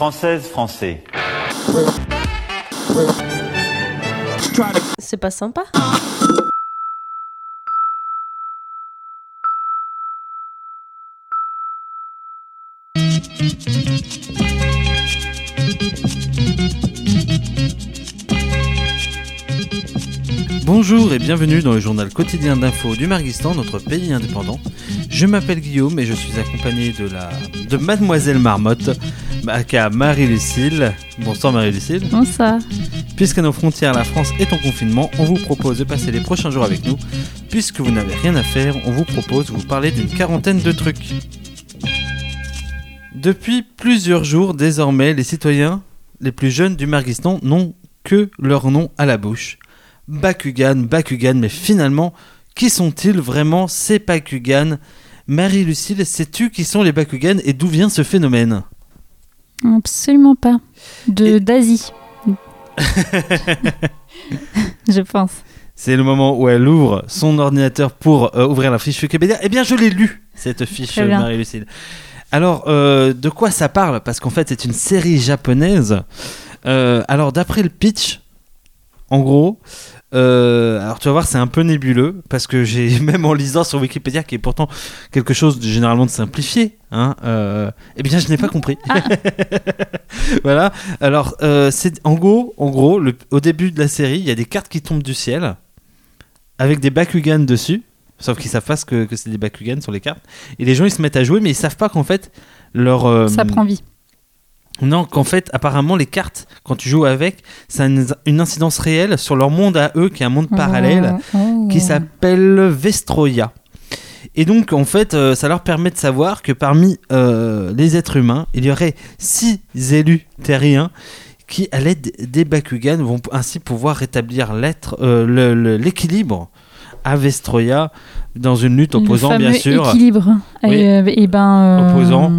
Française, français. C'est pas sympa. Bonjour et bienvenue dans le journal quotidien d'info du Marguistan, notre pays indépendant. Je m'appelle Guillaume et je suis accompagné de la de Mademoiselle Marmotte, aka Marie-Lucille. Bonsoir Marie-Lucille. Bonsoir. Puisqu'à nos frontières, la France est en confinement, on vous propose de passer les prochains jours avec nous. Puisque vous n'avez rien à faire, on vous propose de vous parler d'une quarantaine de trucs. Depuis plusieurs jours, désormais, les citoyens les plus jeunes du Marguistan n'ont que leur nom à la bouche. Bakugan, Bakugan, mais finalement, qui sont-ils vraiment ces Bakugan? Marie-Lucille, sais-tu qui sont les Bakugan et d'où vient ce phénomène? Absolument pas. De Et- d'Asie. je pense. C'est le moment où elle ouvre son ordinateur pour euh, ouvrir la fiche Wikipédia. Eh bien, je l'ai lu, cette fiche. Marie-Lucille. Alors, euh, de quoi ça parle? Parce qu'en fait, c'est une série japonaise. Euh, alors, d'après le pitch, en gros, euh, alors tu vas voir, c'est un peu nébuleux parce que j'ai même en lisant sur Wikipédia, qui est pourtant quelque chose de généralement de simplifié, hein, euh, eh bien, je n'ai pas compris. voilà. Alors, euh, c'est en gros, en gros, le- au début de la série, il y a des cartes qui tombent du ciel avec des Bakugan dessus. Sauf qu'ils savent pas ce que, que c'est des Bakugan sur les cartes. Et les gens ils se mettent à jouer, mais ils savent pas qu'en fait leur Ça prend vie. Non, qu'en fait, apparemment, les cartes, quand tu joues avec, ça a une, une incidence réelle sur leur monde à eux, qui est un monde parallèle, Oh, oh. qui s'appelle Vestroya. Et donc, en fait, euh, ça leur permet de savoir que parmi euh, les êtres humains, il y aurait six élus terriens qui, à l'aide des Bakugan, vont ainsi pouvoir rétablir euh, l'équilibre à Vestroya dans une lutte opposant, le bien sûr. équilibre. Oui. Et ben, Opposant.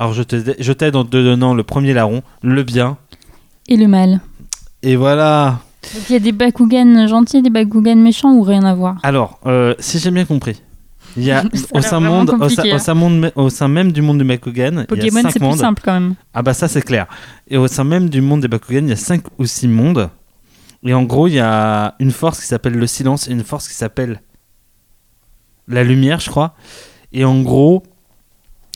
Alors, je t'aide en te donnant le premier larron, le bien. Et le mal. Et voilà. Donc il y a des Bakugan gentils des Bakugan méchants ou rien à voir Alors, euh, si j'ai bien compris, il y a au sein, monde, au, sein, compliqué, au hein. sein monde- au sein même du monde du Bakugan, il y a Pokémon, cinq c'est plus mondes. simple quand même. Ah bah ça c'est clair. Et au sein même du monde des Bakugan, il y a 5 ou 6 mondes. Et en gros, il y a une force qui s'appelle le silence et une force qui s'appelle la lumière, je crois. Et en gros,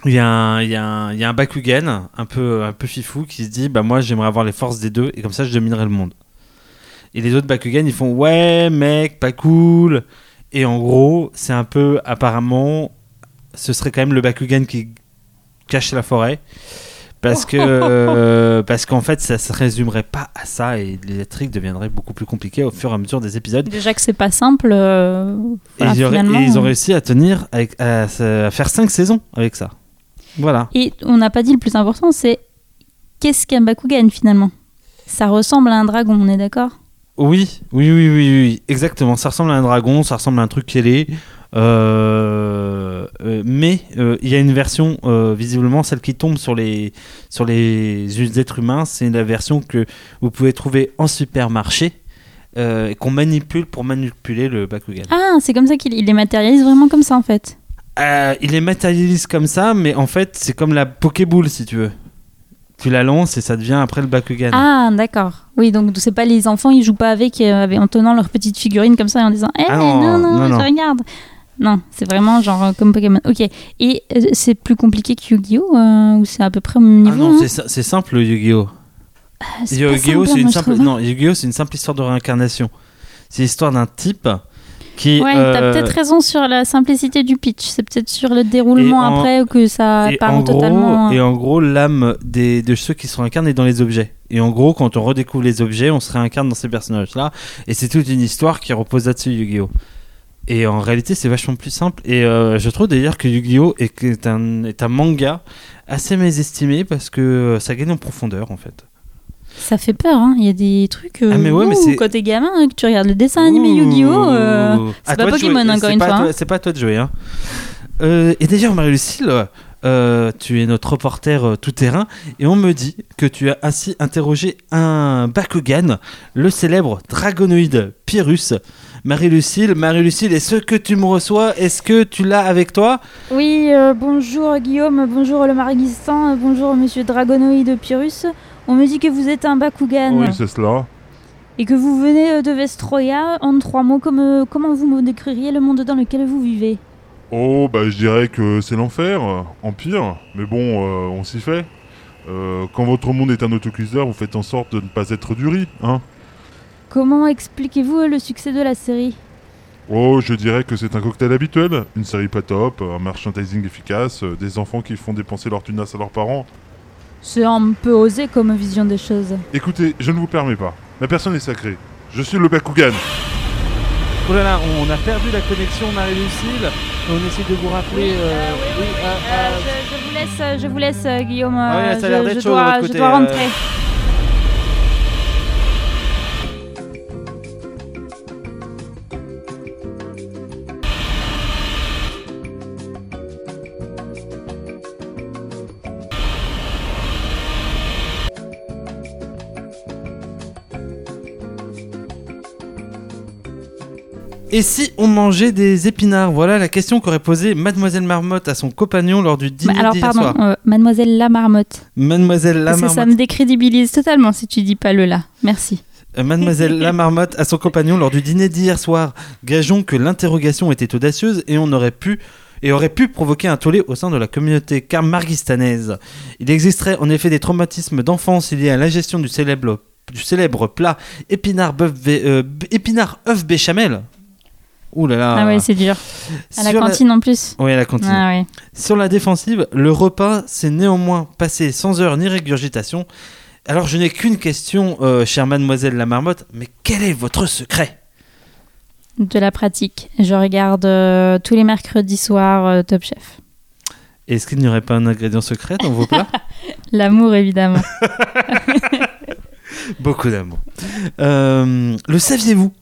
il y, a un- il y, a un- il y a un Bakugan un peu, un peu fifou qui se dit bah moi j'aimerais avoir les forces des deux et comme ça je dominerai le monde. Et les autres Bakugan ils font ouais mec pas cool. Et en gros c'est un peu apparemment ce serait quand même le Bakugan qui cache la forêt parce que euh, parce qu'en fait ça se résumerait pas à ça et les trucs deviendraient beaucoup plus compliqués au fur et à mesure des épisodes Déjà que c'est pas simple. euh, et, ils auraient- finalement, et ils ont réussi à tenir avec, à, à faire 5 saisons avec ça voilà. Et on n'a pas dit le plus important, c'est qu'est-ce qu'un Bakugan finalement? Ça ressemble à un dragon, on est d'accord? Oui oui oui oui oui exactement. Ça ressemble à un dragon ça ressemble à un truc ailé euh, euh, mais euh, il y a une version euh, visiblement celle qui tombe sur les sur les êtres humains c'est la version que vous pouvez trouver en supermarché euh, et qu'on manipule pour manipuler le Bakugan. Ah, c'est comme ça qu'il il les matérialise vraiment comme ça en fait. Euh, il les matérialise comme ça, mais en fait, c'est comme la Pokéball, si tu veux. Tu la lances et ça devient après le Bakugan. Ah, d'accord. Oui, donc c'est pas les enfants, ils jouent pas avec, euh, en tenant leur petite figurine comme ça et en disant Eh, Ah non, non, non, non, je non. regarde. Non, c'est vraiment genre euh, comme Pokémon. Ok. Et euh, c'est plus compliqué que Yu-Gi-Oh ou c'est à peu près au même Ah niveau non, hein c'est si- c'est simple, le Yu-Gi-Oh! Ah, Yu-Gi-Oh, c'est une simple. hein. Yu-Gi-Oh, c'est une simple histoire de réincarnation. C'est l'histoire d'un type qui. Ouais, euh, t'as peut-être raison sur la simplicité du pitch. C'est peut-être sur le déroulement en- après que ça part en, totalement. gros, et en gros, l'âme des, de ceux qui se réincarnent est dans les objets. Et en gros, quand on redécouvre les objets, on se réincarne dans ces personnages-là. Et c'est toute une histoire qui repose là-dessus, Yu-Gi-Oh! Et en réalité, c'est vachement plus simple. Et euh, je trouve d'ailleurs que Yu-Gi-Oh! Est, est un, est un manga assez mésestimé parce que ça gagne en profondeur, en fait. Ça fait peur, hein. Il y a des trucs. euh, Ah, mais ouais, mais ouh, c'est- Quand t'es gamin, hein, que tu regardes le dessin animé Yu-Gi-Oh! euh, Ouh. c'est À pas Pokémon, jouer. encore C'est une fois, toi- hein. C'est pas à toi de jouer. Hein. Euh, et d'ailleurs, Marie-Lucille, Euh, tu es notre reporter euh, tout-terrain et on me dit que tu as ainsi interrogé un Bakugan, le célèbre dragonoïde Pyrrhus. Marie-Lucille, Marie-Lucille, est-ce que tu me reçois? Est-ce que tu l'as avec toi? Oui, euh, bonjour Guillaume, bonjour le Marguistan, bonjour monsieur Dragonoïde Pyrrhus. On me dit que vous êtes un Bakugan Oui, c'est cela. et que vous venez euh, de Vestroya. En trois mots, comme, euh, comment vous me décririez le monde dans lequel vous vivez? Oh, bah je dirais que c'est l'enfer, empire. Mais bon, euh, on s'y fait. Euh, quand votre monde est un autocuiseur, vous faites en sorte de ne pas être du riz, hein Comment expliquez-vous le succès de la série? Oh, je dirais que c'est un cocktail habituel. Une série pas top, un merchandising efficace, des enfants qui font dépenser leur tunas à leurs parents. C'est un peu osé comme vision des choses. Écoutez, je ne vous permets pas. Ma personne est sacrée. Je suis le Bakugan. Oh là là, on a perdu la connexion Marie-Lucille. On essaie de vous rappeler. euh, oui, ah, ah, je, vous laisse, je vous laisse euh, Guillaume. Ah oui, euh, ça a l'air je- d'être je chaud de dois- votre je côté, dois euh. rentrer. Et si on mangeait des épinards? Voilà la question qu'aurait posée Mademoiselle Marmotte à son compagnon lors du dîner Bah, alors pardon, soir. euh, Mademoiselle la marmotte. Mademoiselle la Parce que ça Marmotte. me décrédibilise totalement si tu dis pas le la. Merci. Euh, Mademoiselle la Marmotte à son compagnon lors du dîner d'hier soir. Gageons que l'interrogation était audacieuse et on aurait pu et aurait pu provoquer un tollé au sein de la communauté camarguistanaise. Il existerait en effet des traumatismes d'enfance liés à l'ingestion du célèbre, du célèbre plat épinard, bœuf euh, épinard œuf béchamel. Ouh là là. Ah ouais, c'est dur. À la Sur cantine en plus. Oui, à la cantine. Ah ouais. Sur la défensive, le repas s'est néanmoins passé sans heure ni régurgitation. Alors je n'ai qu'une question, euh, chère mademoiselle la marmotte, mais quel est votre secret? De la pratique. Je regarde euh, tous les mercredis soirs euh, Top Chef. Est-ce qu'il n'y aurait pas un ingrédient secret dans vos plats? L'amour évidemment. Beaucoup d'amour. Le saviez-vous?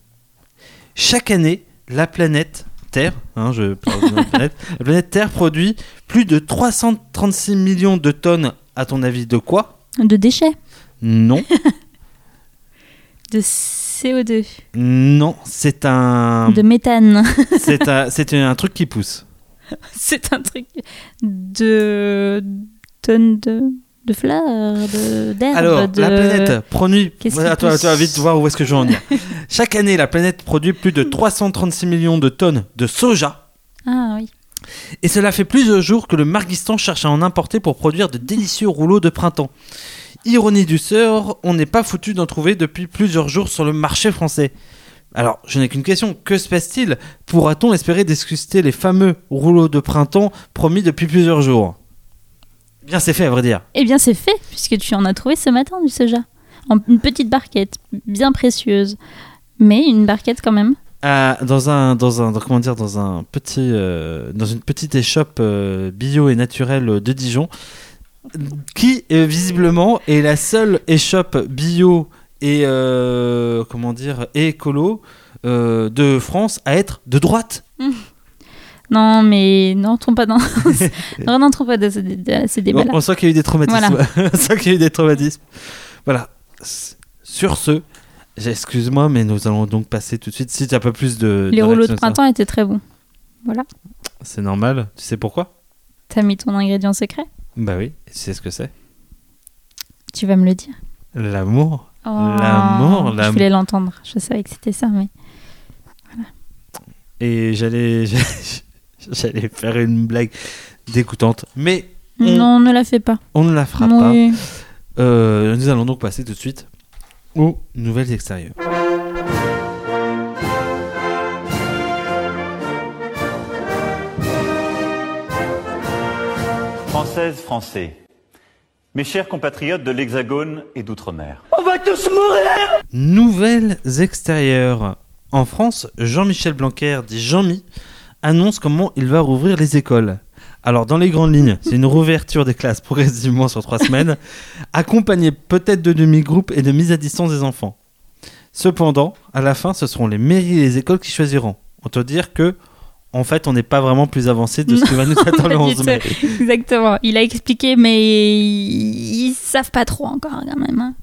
Chaque année, la planète Terre, hein, je parle de la planète, la planète Terre produit plus de 336 millions de tonnes, à ton avis, de quoi? De déchets. Non, De CO2. non, c'est un, De méthane. c'est un, c'est un truc qui pousse. c'est un truc de tonnes de, de fleurs, de d'herbes. Alors, de... la planète produit. Qu'est-ce Voilà, toi, toi, vite voir où est-ce que je veux en venir. Chaque année, la planète produit plus de 336 millions de tonnes de soja. Ah oui. Et cela fait plusieurs jours que le Marguistan cherche à en importer pour produire de délicieux rouleaux de printemps. Ironie du sort, on n'est pas foutu d'en trouver depuis plusieurs jours sur le marché français. Alors, je n'ai qu'une question, que se passe-t-il? Pourra-t-on espérer discuter les fameux rouleaux de printemps promis depuis plusieurs jours? Bien, c'est fait, à vrai dire. Eh bien, c'est fait, puisque tu en as trouvé ce matin du soja. Une petite barquette, bien précieuse. Mais une barquette quand même. à- dans un dans un dans- comment dire dans un petit euh, dans une petite échoppe euh, bio et naturelle de Dijon qui euh, visiblement est la seule échoppe bio et comment dire écolo de France à être de droite. Non, mais n'entrons pas dans. non, n'entrons pas dans ces Bon, débats-là. on sent qu'il y a eu des traumatismes. on sent qu'il y a eu des traumatismes. Voilà. Sur ce, excuse-moi, mais nous allons donc passer tout de suite. Si tu as un peu plus de. Les rouleaux de que ça. printemps étaient très bons. Voilà. C'est normal. Tu sais pourquoi? T'as mis ton ingrédient secret? Bah oui. Tu sais ce que c'est Tu vas me le dire. L'amour. Oh, L'amour, Je voulais l'entendre. Je savais que c'était ça, mais. Et j'allais, j'allais faire une blague dégoûtante, mais On- Non, ne la fais pas. on ne la fera Oui. pas. Euh, nous allons donc passer tout de suite aux nouvelles extérieures. Françaises, Français, mes chers compatriotes de l'Hexagone et d'Outre-mer. Nouvelles extérieures. En France, Jean-Michel Blanquer, dit Jean-Mi, annonce comment il va rouvrir les écoles. Alors, dans les grandes lignes, c'est une rouverture des classes progressivement sur trois semaines, accompagnée peut-être de demi-groupes et de mise à distance des enfants. Cependant, à la fin, ce seront les mairies et les écoles qui choisiront. On peut dire que en fait, on n'est pas vraiment plus avancé de ce qui va nous attendre le Pas du 11 mai. Exactement. Il a expliqué, mais ils, savent pas trop encore quand même. hein.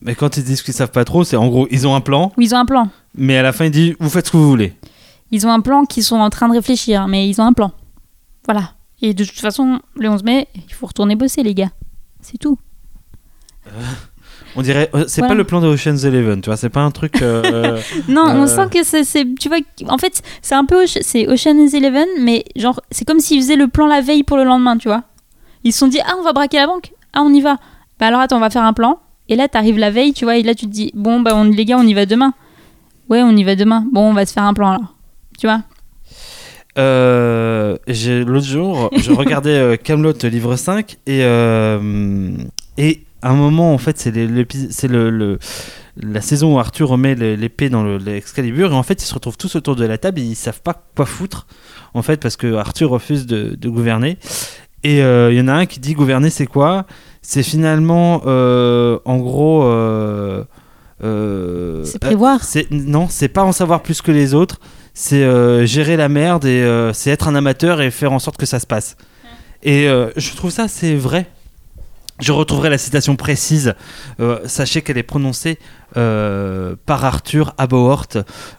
Mais quand ils disent qu'ils savent pas trop, c'est en gros, ils ont un plan, Ou ils ont un plan. mais à la fin, ils disent Vous faites ce que vous voulez. Ils ont un plan qu'ils sont en train de réfléchir, mais ils ont un plan. Voilà. Et de toute façon, le 11 mai, il faut retourner bosser, les gars. C'est tout. On dirait, euh, c'est Voilà. pas le plan de Ocean's Eleven, tu vois, c'est pas un truc. euh, Non, on Euh. sent que c'est, tu vois, en fait, c'est un peu, c'est Ocean's Eleven, mais genre, c'est comme s'ils faisaient le plan la veille pour le lendemain, tu vois. Ils se sont dit, ah, on va braquer la banque, ah, on y va. Bah alors attends, on va faire un plan. Et là, t'arrives la veille, tu vois, et là, tu te dis, bon, bah, on, les gars, on y va demain. Ouais, on y va demain. Bon, on va se faire un plan alors. Tu vois Euh, L'autre jour, je regardais euh, Camelot livre 5 et, euh, et à un moment, en fait, c'est le, le- la saison où Arthur remet le- l'épée dans le- l'Excalibur et en fait, ils se retrouvent tous autour de la table et ils savent pas quoi foutre en fait parce que Arthur refuse de, de gouverner. Et euh, il y en a un qui dit gouverner, c'est quoi? C'est finalement, en gros. C'est prévoir. non, c'est pas en savoir plus que les autres. C'est euh, gérer la merde et euh, c'est être un amateur et faire en sorte que ça se passe. Et euh, je trouve ça c'est vrai. Je retrouverai la citation précise. Sachez qu'elle est prononcée par Arthur Abowort,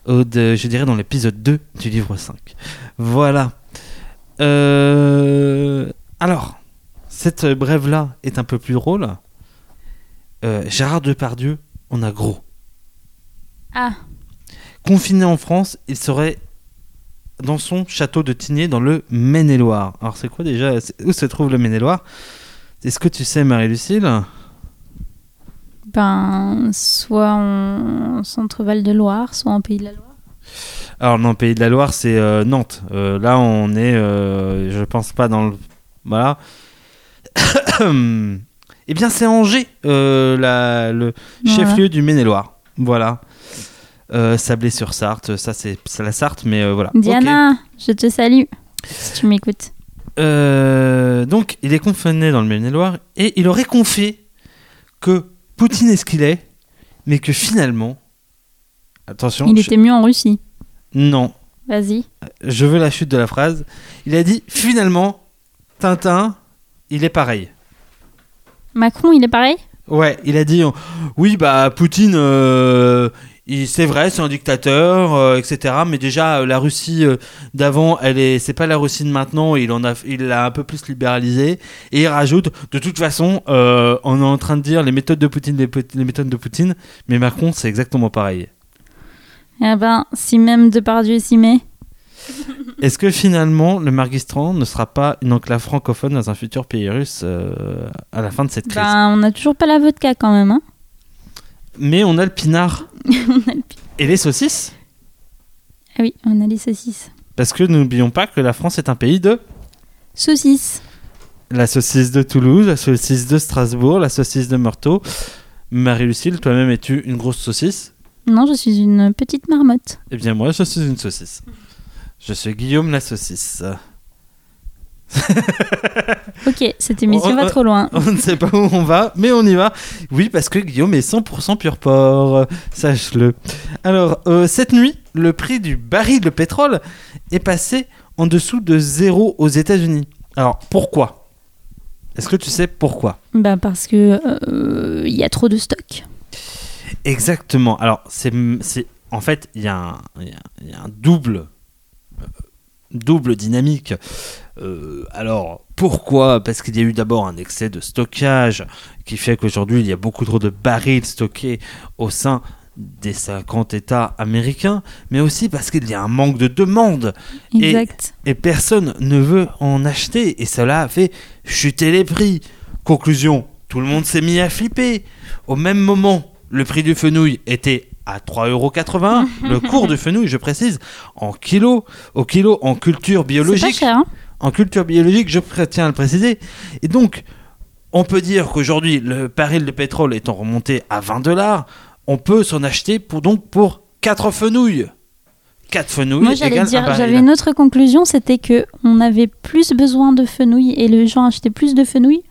je dirais dans l'épisode 2 du livre 5. Voilà. Alors, cette brève-là est un peu plus drôle. Gérard Depardieu, on a gros. Ah, Confiné en France, il serait dans son château de Tigné dans le Maine-et-Loire. Alors c'est quoi déjà? Où se trouve le Maine-et-Loire? Est-ce que tu sais Marie-Lucille? Ben, soit en centre-val de Loire, soit en Pays de la Loire. Alors non, Pays de la Loire, c'est euh, Nantes. Euh, là, on est, euh, je pense pas dans le... Voilà. eh bien, c'est Angers, euh, la- le Voilà. chef-lieu du Maine-et-Loire. Voilà. Euh, Sablé-sur-Sarthe, ça c'est la Sarthe, mais euh, voilà. Diana, je te salue, si tu m'écoutes. Euh, donc, il est confiné dans le Maine-et-Loire et il aurait confié que Poutine est ce qu'il est, mais que finalement, attention, Il je- était mieux en Russie. non, Vas-y. je veux la chute de la phrase. Il a dit finalement, Tintin, il est pareil. Macron, il est pareil? Ouais, il a dit oui, bah Poutine, euh, c'est vrai, c'est un dictateur, euh, etc. Mais déjà, euh, la Russie euh, d'avant, elle est, c'est pas la Russie de maintenant. Il en a, il l'a un peu plus libéralisé. Et il rajoute, de toute façon, euh, on est en train de dire les méthodes de Poutine, les, méthodes de Poutine. Mais Macron, c'est exactement pareil. Eh ben, si même Depardieu s'y met. Est-ce que finalement, le Margistran ne sera pas une enclave francophone dans un futur pays russe à la fin de cette crise? Ben, on n'a toujours pas la vodka quand même, hein. Mais on a le pinard on a le pi- et les saucisses. Ah oui, on a les saucisses. Parce que n'oublions pas que la France est un pays de Saucisses. la saucisse de Toulouse, la saucisse de Strasbourg, la saucisse de Meurthaut. Marie-Lucille, toi-même es-tu une grosse saucisse? Non, je suis une petite marmotte. Eh bien moi, je suis une saucisse. Je suis Guillaume la saucisse. Ok, cette émission va trop loin. On ne sait pas où on va, mais on y va. Oui, parce que Guillaume est 100% pur porc, sache-le. Alors, euh, cette nuit, le prix du baril de pétrole est passé en dessous de zéro aux États-Unis. Alors, pourquoi? Est-ce que tu sais pourquoi? Bah, parce que euh, il y a trop de stock. Exactement. Alors, c'est, c'est en fait, il y, a un- il y a- y a un double, double dynamique. Euh, alors, pourquoi? Parce qu'il y a eu d'abord un excès de stockage qui fait qu'aujourd'hui, il y a beaucoup trop de barils stockés au sein des 50 États américains, mais aussi parce qu'il y a un manque de demande Et- et personne ne veut en acheter et cela a fait chuter les prix. Conclusion, tout le monde s'est mis à flipper. Au même moment, le prix du fenouil était à 3,80€. le cours du fenouil, je précise, en kilo, au kilo en culture C'est pas biologique. cher, hein En culture biologique, je tiens à le préciser. Et donc, on peut dire qu'aujourd'hui, le baril de pétrole étant remonté à 20 dollars, on peut s'en acheter pour donc pour 4 fenouilles. 4 fenouilles Moi, j'allais un dire, j'avais une autre conclusion, c'était que on avait plus besoin de fenouil et les gens achetaient plus de fenouil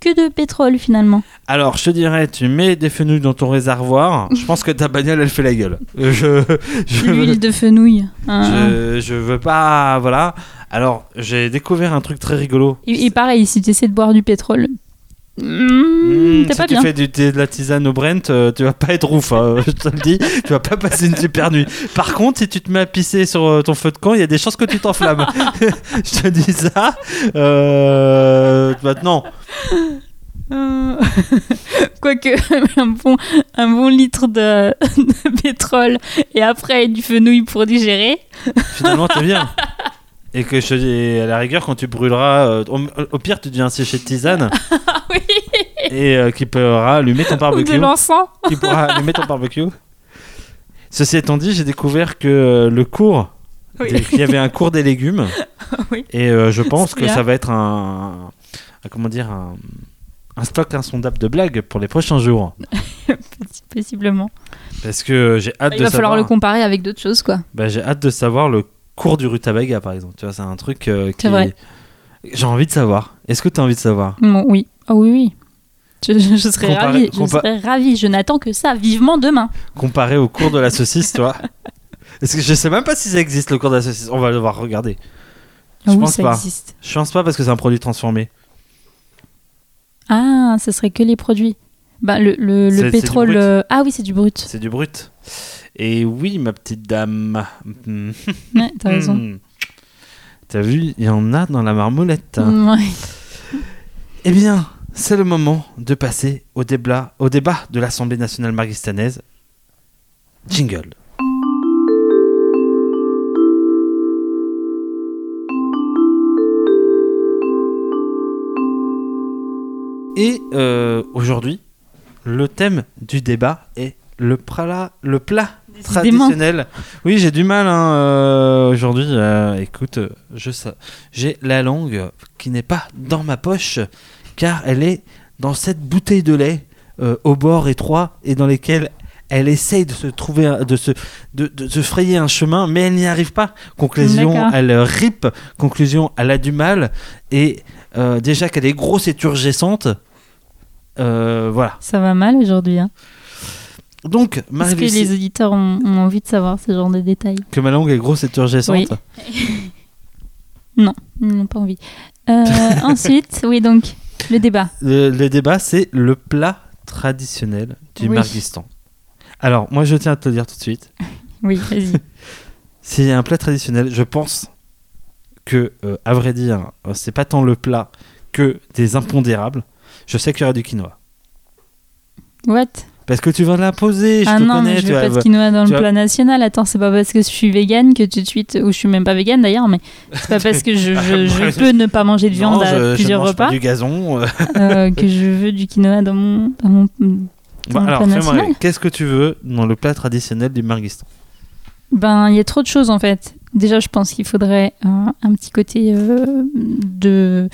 que de pétrole finalement. Alors, je te dirais, tu mets des fenouils dans ton réservoir. Je pense que ta bagnole, elle fait la gueule. Je, je, l'huile de fenouil. Hein. je, je veux pas. Voilà. Alors, j'ai découvert un truc très rigolo. Et, et pareil, si tu essaies de boire du pétrole, Mmh, t'es si pas tu bien. fais du de la tisane au Brent, euh, tu vas pas être ouf, hein, je te le dis. Tu vas pas passer une super nuit. Par contre, si tu te mets à pisser sur euh, ton feu de camp, il y a des chances que tu t'enflammes. je te dis ça. Euh, maintenant, Euh, Quoique, un bon, un bon litre de, de pétrole et après du fenouil pour digérer. finalement, t'es bien. Et que je te dis, à la rigueur, quand tu brûleras, euh, au, au pire, tu deviens un séché de tisane Ah oui, et euh, qui pourra allumer ton ou de barbecue. l'encens. qui pourra allumer ton barbecue. Ceci étant dit, j'ai découvert que euh, le cours, Oui. des- qu'il y avait un cours des légumes, Oui. et euh, je pense que bien. ça va être un, un- comment dire, un, un stock insondable de blagues pour les prochains jours, Possiblement. parce que j'ai hâte Il de va falloir le comparer avec d'autres choses, quoi. bah, j'ai hâte de savoir le cours du rutabaga, par exemple. Tu vois, c'est un truc euh, qui. C'est vrai. J'ai envie de savoir. Est-ce que tu as envie de savoir? Bon, oui. Ah oui, oui. Je, serais ravie. Je serais ravie. Je n'attends que ça, vivement demain. comparé au cours de la saucisse, toi Est-ce que je sais même pas si ça existe le cours de la saucisse On va devoir regarder. Je oui, pense ça pas. existe? Je pense pas parce que c'est un produit transformé. Ah, ce serait que les produits. Bah, le, le, pétrole. euh, Ah oui, c'est du brut. C'est du brut. Et oui, ma petite dame. Ouais, t'as raison. Hmm. T'as vu, il y en a dans la marmoulette. Mm, ouais. Eh bien, c'est le moment de passer au débat, au débat de l'Assemblée nationale marguistanaise. Jingle. Et euh, aujourd'hui, le thème du débat est le plat, le plat traditionnel. Oui, j'ai du mal hein, euh, aujourd'hui. euh, écoute, je j'ai la langue qui n'est pas dans ma poche, car elle est dans cette bouteille de lait euh, au bord étroit et dans lesquelles elle essaye de se trouver, de se, de, de se frayer un chemin, mais elle n'y arrive pas. Conclusion, elle rip. Conclusion, elle a du mal. Et euh, déjà qu'elle est grosse et turgescente, euh, voilà. Ça va mal aujourd'hui. Hein. Donc, Est-ce que les auditeurs ont, ont envie de savoir ce genre de détails que ma langue est grosse et turgescente. Oui. Non, ils n'ont pas envie. Euh, ensuite, oui, donc, le débat. Le, le débat, c'est le plat traditionnel du Oui. Marguistan. Alors, moi, je tiens à te le dire tout de suite. Oui, vas-y. S'il y a un plat traditionnel, je pense que, euh, à vrai dire, euh, c'est pas tant le plat que des impondérables. Je sais qu'il y aura du quinoa. What? Parce que tu vas l'imposer, je Ah te non, connais. mais je veux pas de quinoa dans le plat national. Attends, c'est pas parce que je suis végane que tout de suite, ou je suis même pas végane d'ailleurs, mais c'est pas parce que je, je- je Ouais. peux ne pas manger de viande Non, à je plusieurs mange pas repas du gazon. euh. euh, que je veux du quinoa dans mon, dans mon, dans mon alors, plat. Qu'est-ce que tu veux dans le plat traditionnel du Marguistan Ben, il y a trop de choses en fait. Déjà, je pense qu'il faudrait un, un petit côté euh, de,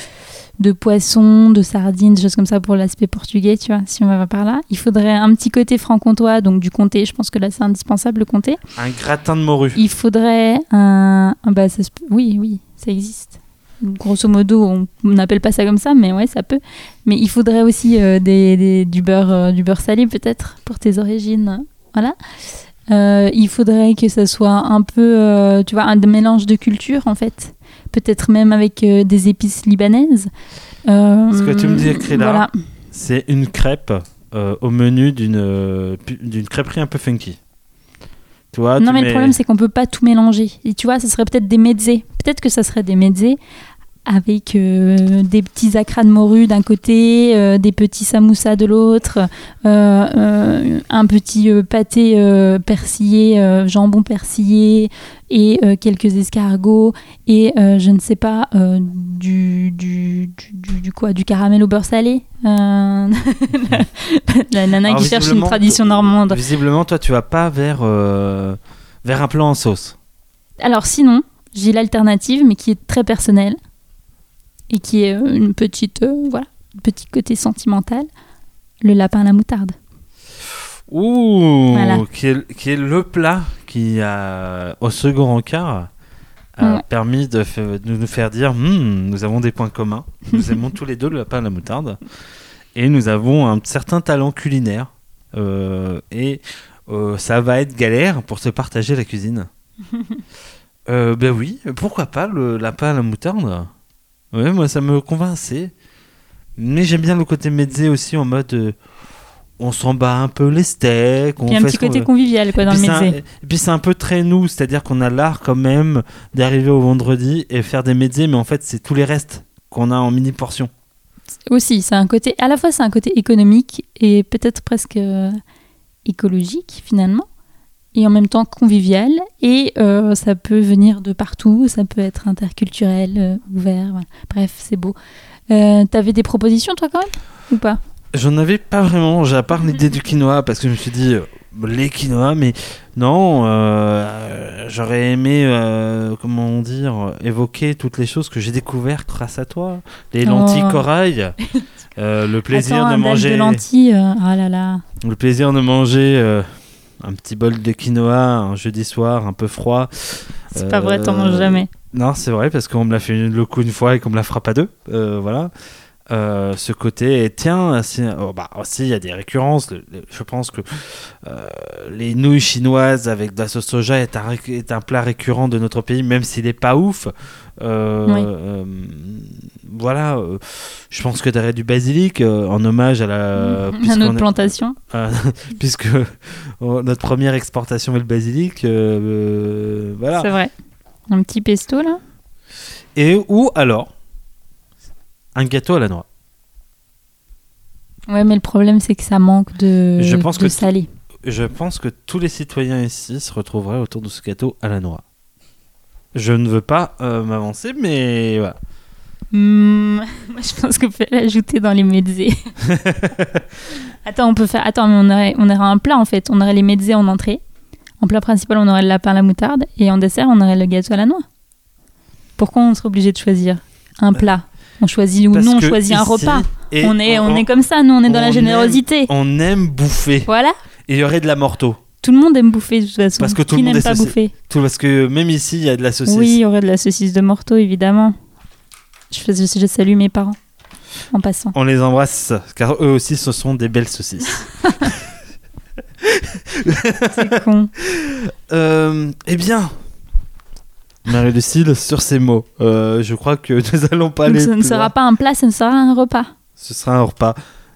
de poisson, de sardines, des choses comme ça pour l'aspect portugais, tu vois, si on va par là. Il faudrait un petit côté franc-comtois, donc du comté. Je pense que là, c'est indispensable, le comté. Un gratin de morue. Il faudrait un. Bah, ça se Oui, oui, ça existe. Grosso modo, on n'appelle pas ça comme ça, mais ouais, ça peut. Mais il faudrait aussi euh, des, des- du, beurre, euh, du beurre salé, peut-être, pour tes origines. Voilà. Euh, il faudrait que ça soit un peu, tu vois, un mélange de cultures, en fait. Peut-être même avec euh, des épices libanaises. Euh, Ce que tu me décris là, voilà. C'est une crêpe euh, au menu d'une d'une crêperie un peu funky. Tu vois, Non, mais mets- le problème, c'est qu'on peut pas tout mélanger. Et tu vois, ça serait peut-être des mezzés. Peut-être que ça serait des mezzés avec euh, des petits acras de morue d'un côté, euh, des petits samoussas de l'autre, euh, un petit pâté persillé, jambon persillé et quelques escargots et je ne sais pas du, du, du, du- quoi du caramel au beurre salé. Euh, la nana Alors, qui cherche une tradition normande. Visiblement, toi, tu vas pas vers, vers un plat en sauce. Alors sinon, j'ai l'alternative, mais qui est très personnelle et qui est euh, une petite, euh, voilà, petit côté sentimental, le lapin à la moutarde. Ouh, Voilà. qui, est, qui est le plat qui a, au second encart, a Ouais. permis de, nous faire dire Hmm, nous avons des points communs. Nous aimons tous les deux le lapin à la moutarde. et nous avons un certain talent culinaire. Euh, et euh, ça va être galère pour se partager la cuisine. euh, ben oui, pourquoi pas le lapin à la moutarde? Ouais, moi ça me convainc. Mais j'aime bien le côté mezzé aussi en mode euh, on s'en bat un peu les steaks. On Puis un fait petit côté convivial quoi dans le un- mezzé. Et puis c'est un peu très nous, c'est-à-dire qu'on a l'art quand même d'arriver au vendredi et faire des mezzés, mais en fait c'est tous les restes qu'on a en mini portion. Aussi, c'est un côté, à la fois c'est un côté économique et peut-être presque euh, écologique finalement, et en même temps convivial. Et euh, ça peut venir de partout, ça peut être interculturel, euh, ouvert. voilà. Bref, c'est beau. Euh, T'avais des propositions toi quand même ou pas? J'en avais pas vraiment, à part l'idée du quinoa, parce que je me suis dit, euh, les quinoa, mais non, j'aurais aimé, comment dire, évoquer toutes les choses que j'ai découvertes grâce à toi. Les Oh. lentilles corail, le plaisir Attends, de manger, de lentilles, ah là là. le plaisir de manger un petit bol de quinoa un jeudi soir, un peu froid. C'est pas vrai, t'en Euh, manges jamais. Non, c'est vrai, parce qu'on me l'a fait le coup une fois et qu'on me la frappe à deux. Euh, voilà. Euh, ce côté, et tiens, oh, bah, aussi, il y a des récurrences. Le- le- Je pense que les nouilles chinoises avec de la sauce soja est un, est un plat récurrent de notre pays, même s'il n'est pas ouf. Euh, Oui. euh, voilà, euh, je pense que derrière du basilic en hommage à la. à puisqu'on notre est- plantation. euh, puisque euh, notre première exportation est le basilic, voilà. C'est vrai. Un petit pesto là. Et ou alors un gâteau à la noix. Ouais, mais le problème c'est que ça manque de, Je pense de que- salé. Je pense que tous les citoyens ici se retrouveraient autour de ce gâteau à la noix. Je ne veux pas euh, m'avancer, mais voilà. Hmm, moi, je pense qu'on peut l'ajouter dans les mezzés. Attends, on peut faire. Attends, mais on aurait, on aurait un plat en fait. On aurait les mezzés en entrée. En plat principal, on aurait le lapin à la moutarde. Et en dessert, on aurait le gâteau à la noix. Pourquoi on serait obligé de choisir un plat? On choisit ou Parce non, on choisit un repas. On est, on est comme ça, nous, on est dans la aime- générosité. on aime bouffer. Voilà. Et il y aurait de la morteau. Tout le monde aime bouffer de toute façon. Parce que tout Qui le monde n'aime est pas bouffer Tout parce que même ici, il y a de la saucisse. Oui, il y aurait de la saucisse de morteau, évidemment. Je, fais- je salue mes parents en passant. On les embrasse, car eux aussi, ce sont des belles saucisses. C'est con. Euh, eh bien, Marie-Lucille, sur ces mots, euh, je crois que nous allons pas Donc, aller. ce ne sera loin. pas un plat, ce ne sera un repas. Ce sera un repas.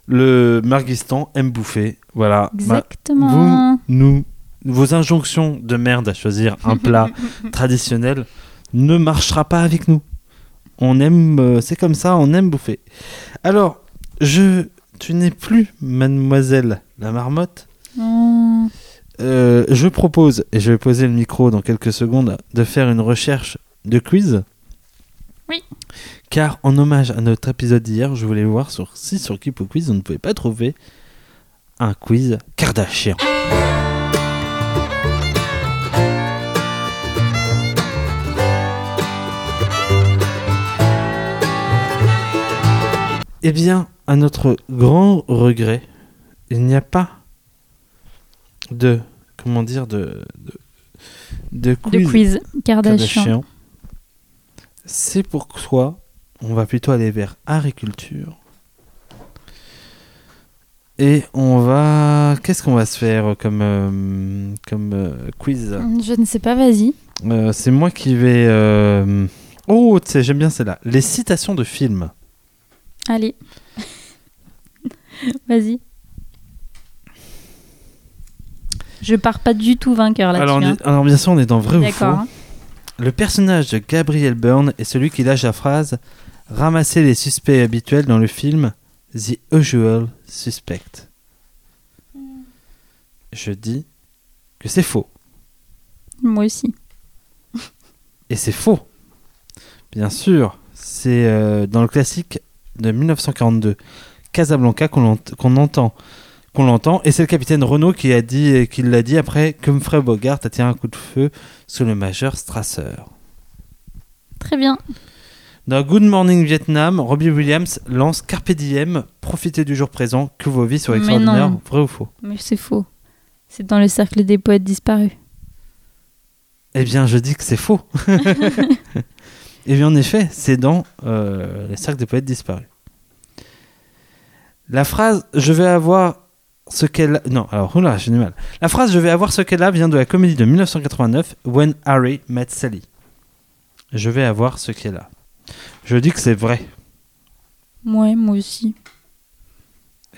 Le Marguistan aime bouffer. Voilà. Ma- Exactement. vous, nous, vos injonctions de merde à choisir un plat traditionnel ne marchera pas avec nous. On aime, euh, c'est comme ça, on aime bouffer. Alors, je, tu n'es plus mademoiselle la marmotte. Oh. Euh, je propose, et je vais poser le micro dans quelques secondes, de faire une recherche de quiz. Oui. Car en hommage à notre épisode d'hier, je voulais voir sur, si sur Keep au Quiz on ne pouvait pas trouver un quiz Kardashian. Eh bien, à notre grand regret, il n'y a pas de comment dire de de, de De quiz, quiz. Kardashian. Kardashian. C'est pourquoi on va plutôt aller vers agriculture. Et on va qu'est-ce qu'on va se faire comme euh, comme euh, quiz? Je ne sais pas, vas-y. Euh, C'est moi qui vais Oh, tu sais, j'aime bien celle-là. Les citations de films. Allez. vas-y. Je pars pas du tout vainqueur là-dessus. Alors, hein. alors, bien sûr, on est dans vrai ou faux. Hein. Le personnage de Gabriel Byrne est celui qui lâche la phrase Ramasser les suspects habituels dans le film The Usual Suspect. Je dis que c'est faux. Moi aussi. Et c'est faux. Bien sûr, c'est euh, dans le classique de 1942, Casablanca, qu'on entend. Qu'on l'entend, et c'est le capitaine Renault qui a dit, qui l'a dit après que Humphrey Bogart a tiré un coup de feu sous le major Strasser. Très bien. Dans Good Morning Vietnam, Robbie Williams lance Carpe Diem, profitez du jour présent, que vos vies soient extraordinaires, vrai ou faux Mais c'est faux. C'est dans le cercle des poètes disparus. Eh bien, je dis que c'est faux. Eh bien, en effet, c'est dans euh, les cercles des poètes disparus. La phrase Je vais avoir ce qu'elle a. Non, alors, oula, j'ai du mal. La phrase Je vais avoir ce qu'elle a vient de la comédie de 1989, When Harry Met Sally. Je vais avoir ce qu'elle a. Je dis que c'est vrai. Ouais, moi aussi.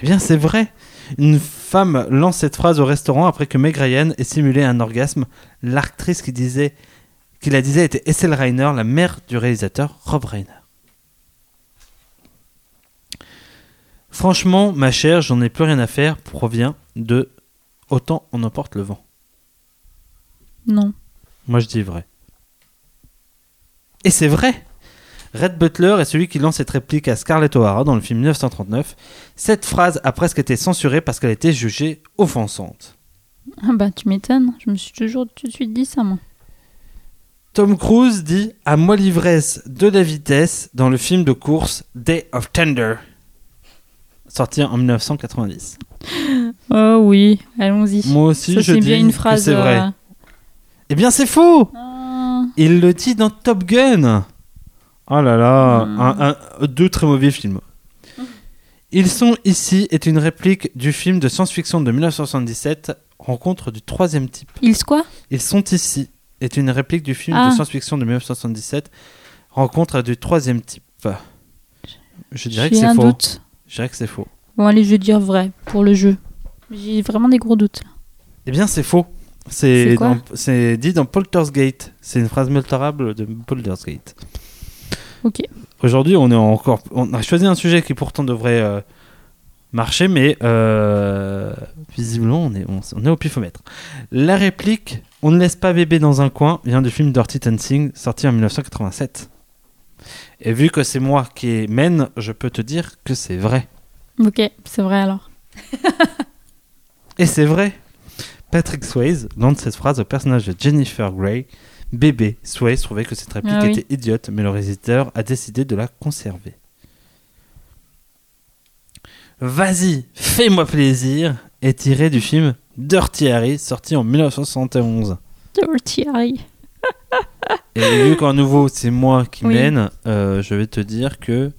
Eh bien, c'est vrai. Une femme lance cette phrase au restaurant après que Meg Ryan ait simulé un orgasme. L'actrice qui, disait, qui la disait était Essel Reiner, la mère du réalisateur Rob Reiner. Franchement, ma chère, j'en ai plus rien à faire provient de Autant on emporte le vent. Non. Moi, je dis vrai. Et c'est vrai Red Butler est celui qui lance cette réplique à Scarlett O'Hara dans le film 1939. Cette phrase a presque été censurée parce qu'elle était jugée offensante. Ah bah, tu m'étonnes. Je me suis toujours tout de suite dit ça, moi. Tom Cruise dit À moi l'ivresse de la vitesse dans le film de course Day of Thunder, sorti en 1990. Oh oui, allons-y. Moi aussi, Ça, je dis bien une phrase. c'est vrai. euh, Eh bien, c'est faux ah, Il le dit dans Top Gun. Oh là là, Hmm. un- un- deux très mauvais films. Ils sont ici est une réplique du film de science-fiction de 1977, Rencontre du troisième type. Ils quoi? Ils sont ici est une réplique du film Ah. de science-fiction de 1977, Rencontre du troisième type. Je dirais que c'est faux. doute. Je dirais que c'est faux. Bon, allez, je vais dire vrai pour le jeu. J'ai vraiment des gros doutes. Eh bien, c'est faux. C'est dit dans Poltersgate. C'est une phrase multarable de Poltersgate. Ok. Aujourd'hui, on est encore, on a choisi un sujet qui pourtant devrait euh, marcher, mais euh, visiblement, on est, on, on est au pifomètre. La réplique "On ne laisse pas bébé dans un coin" vient du film Dirty Dancing, sorti en 1987. Et vu que c'est moi qui mène, je peux te dire que c'est vrai. Ok, c'est vrai alors. Et c'est vrai. Patrick Swayze lance cette phrase au personnage de Jennifer Grey. Bébé, Swayze trouvait que cette réplique Ah oui. était idiote, mais le réalisateur a décidé de la conserver. Vas-y, fais-moi plaisir est tiré du film Dirty Harry, sorti en 1971. Dirty Harry. Et vu qu'en nouveau c'est moi qui Oui. mène, euh, je vais te dire que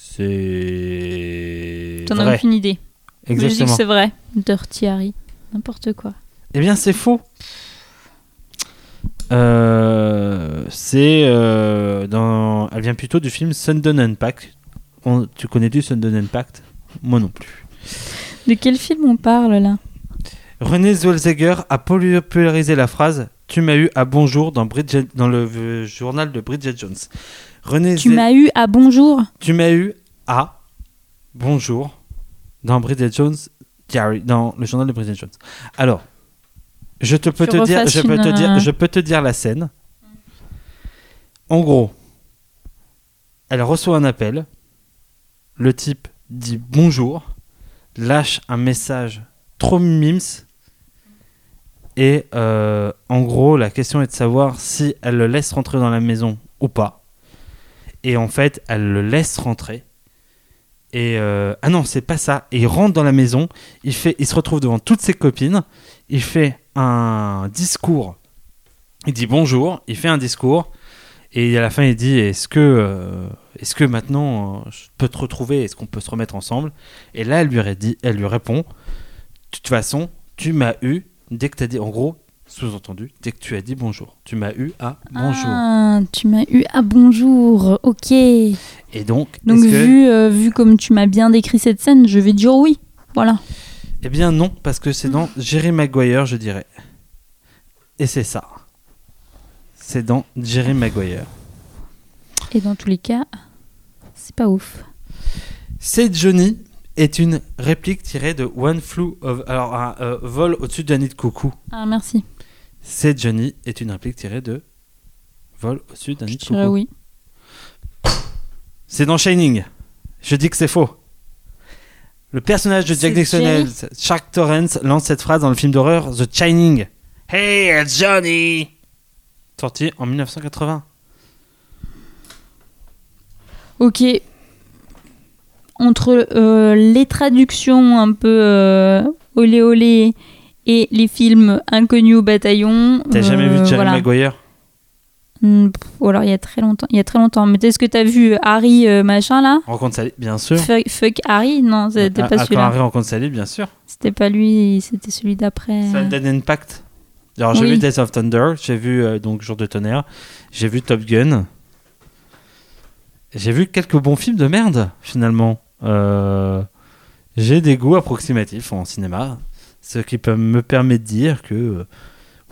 c'est T'en as aucune idée. Je dis que Exactement. c'est vrai. Dirty Harry. N'importe quoi. Eh bien, c'est faux. Euh, c'est euh, dans. Elle vient plutôt du film Sundance Impact. On- tu connais du Sundance Impact Moi non plus. De quel film on parle là? René Zellweger a popularisé la phrase "Tu m'as eu à bonjour" dans, Bridget, dans le euh, journal de Bridget Jones. René Tu Zell- m'as eu à bonjour tu m'as eu à bonjour dans Bridget Jones Diary, dans le journal de Bridget Jones. Alors, je te peux te dire, je peux te dire, je peux te dire la scène. En gros, elle reçoit un appel. Le type dit bonjour, lâche un message trop mims. Et euh, en gros, la question est de savoir si elle le laisse rentrer dans la maison ou pas. Et en fait, elle le laisse rentrer. Et euh, ah non, c'est pas ça. Et il rentre dans la maison. Il fait, il se retrouve devant toutes ses copines. Il fait un discours. Il dit bonjour. Il fait un discours. Et à la fin, il dit Est-ce que, euh, est-ce que maintenant euh, je peux te retrouver Est-ce qu'on peut se remettre ensemble? Et là, elle lui, a dit, elle lui répond De toute façon, tu m'as eu dès que tu as dit, en gros, sous-entendu, dès que tu as dit bonjour. Tu m'as eu à bonjour. Ah, tu m'as eu à bonjour. Ok. Et donc, Donc que- vu, euh, vu comme tu m'as bien décrit cette scène, je vais dire oui. Voilà. Eh bien non, parce que c'est dans Jerry Maguire, je dirais. Et c'est ça. C'est dans Jerry Maguire. Et dans tous les cas, c'est pas ouf. C'est Johnny est une réplique tirée de One Flew of... Alors, un euh, vol au-dessus d'un nid de coucou. Ah merci. C'est Johnny est une réplique tirée de vol au-dessus d'un nid Je de dirais coucou. oui. C'est dans Shining. Je dis que c'est faux. Le personnage de Jack Dixon, Shark Torrance, lance cette phrase dans le film d'horreur The Shining. Hey, Johnny! Sorti en 1980. Ok. Entre euh, les traductions un peu euh, olé olé et les films inconnus au bataillon. T'as jamais euh, vu Jerry voilà. Maguire? Ou alors il y a très longtemps. Il y a très longtemps. Mais est-ce que t'as vu Harry euh, machin là? Rencontre Sally, bien sûr. fuck, fuck Harry? Non, c'était Ah, pas ah, quand celui-là. Harry rencontre Sally, bien sûr. C'était pas lui, c'était celui d'après. Sudden Impact. Alors j'ai Oui. vu Days of Thunder, j'ai vu euh, donc Jour de tonnerre, j'ai vu Top Gun. J'ai vu quelques bons films de merde finalement. Euh, j'ai des goûts approximatifs en cinéma, ce qui peut me permet de dire que euh,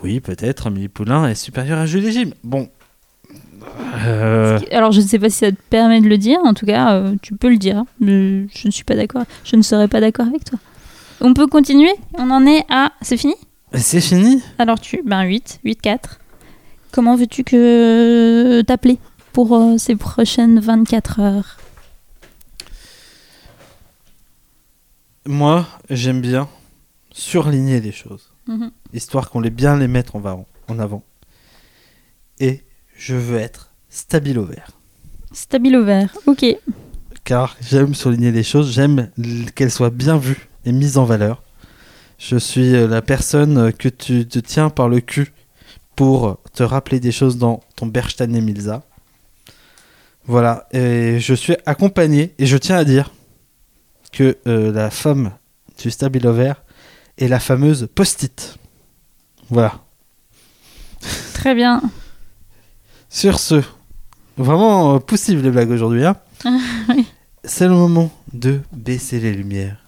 oui peut-être Amélie Poulain est supérieure à Julie Jim. Bon. Euh, Alors je ne sais pas si ça te permet de le dire, en tout cas euh, tu peux le dire, mais je ne suis pas d'accord, je ne serais pas d'accord avec toi. On peut continuer? On en est à... C'est fini? C'est fini? Alors tu... Ben 8, 8, 4. Comment veux-tu que t'appeler pour euh, ces prochaines 24 heures? Moi j'aime bien surligner les choses. Mhm. histoire qu'on les bien les mettre en avant, en avant. Et je veux être stabilo vert. Stabilo vert, ok. Car j'aime souligner les choses, j'aime qu'elles soient bien vues et mises en valeur. Je suis euh, la personne que tu te tiens par le cul pour te rappeler des choses dans ton Berstein et Milza. Voilà, et je suis accompagné, et je tiens à dire que euh, la femme du stabilo vert est la fameuse post-it. Voilà. Très bien. Sur ce, vraiment euh, poussive les blagues aujourd'hui. Hein Oui. C'est le moment de baisser les lumières,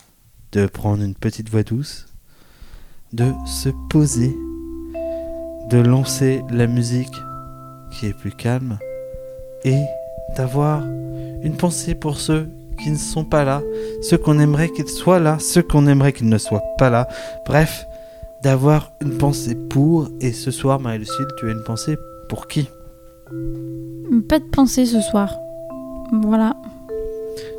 de prendre une petite voix douce, de se poser, de lancer la musique qui est plus calme et d'avoir une pensée pour ceux qui ne sont pas là, ceux qu'on aimerait qu'ils soient là, ceux qu'on aimerait qu'ils ne soient pas là. Bref, d'avoir une pensée pour. Et ce soir, Marie-Lucille, tu as une pensée pour qui? Pas de pensée ce soir. Voilà.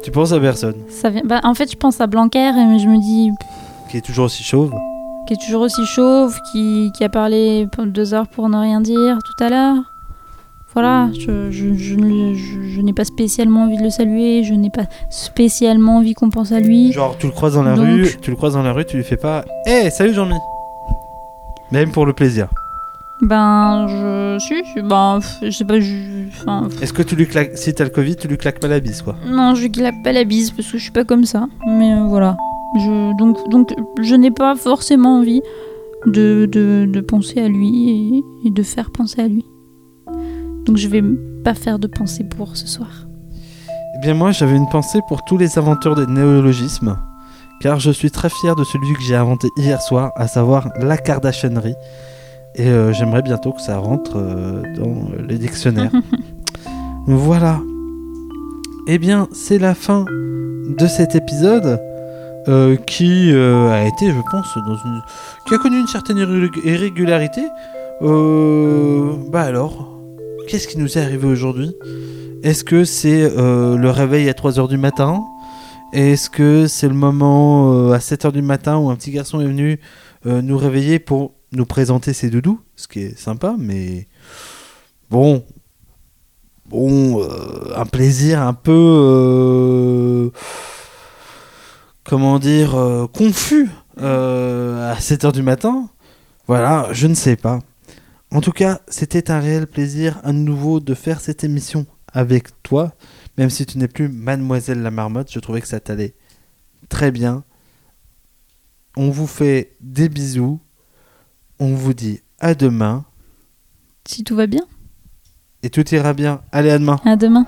Tu penses à personne Ça vient... bah, en fait, je pense à Blanquer et je me dis qui est toujours aussi chauve. qui est toujours aussi chauve, qui, qui a parlé deux heures pour ne rien dire tout à l'heure. Voilà, je, je, je, ne- je- je n'ai pas spécialement envie de le saluer, je n'ai pas spéciaalement envie qu'on pense à lui. Genre, tu le croises dans la Donc- rue, tu le croises dans la rue, tu lui fais pas Hé, salut Jean-Mi Même pour le plaisir. Ben, je suis, ben, je sais pas, je, enfin, pff, Est-ce que tu lui claques, si t'as le Covid, tu lui claques pas la bise, quoi? Non, je lui claque pas la bise parce que je suis pas comme ça. Mais euh, voilà, je, donc, donc, je n'ai pas forcément envie de, de, de penser à lui et, et de faire penser à lui. Donc, je vais pas faire de pensée pour ce soir. Eh bien, moi, j'avais une pensée pour tous les inventeurs des néologismes, car je suis très fier de celui que j'ai inventé hier soir, à savoir la Kardashianerie. Et euh, j'aimerais bientôt que ça rentre euh, dans les dictionnaires. Voilà. Eh bien, c'est la fin de cet épisode euh, qui a été, je pense, dans une... qui a connu une certaine irrég- irrégularité. Bah alors, qu'est-ce qui nous est arrivé aujourd'hui? Est-ce que c'est le réveil à 3h du matin? Est-ce que c'est le moment à 7h du matin où un petit garçon est venu nous réveiller pour nous présenter ses doudous Ce qui est sympa, mais bon, bon, euh, un plaisir un peu, euh, comment dire, euh, confus à 7h du matin. Voilà, je ne sais pas. En tout cas, c'était un réel plaisir à nouveau de faire cette émission avec toi, même si tu n'es plus mademoiselle la marmotte, je trouvais que ça t'allait très bien. On vous fait des bisous. On vous dit à demain Si tout va bien, et tout ira bien. Allez à demain. à demain.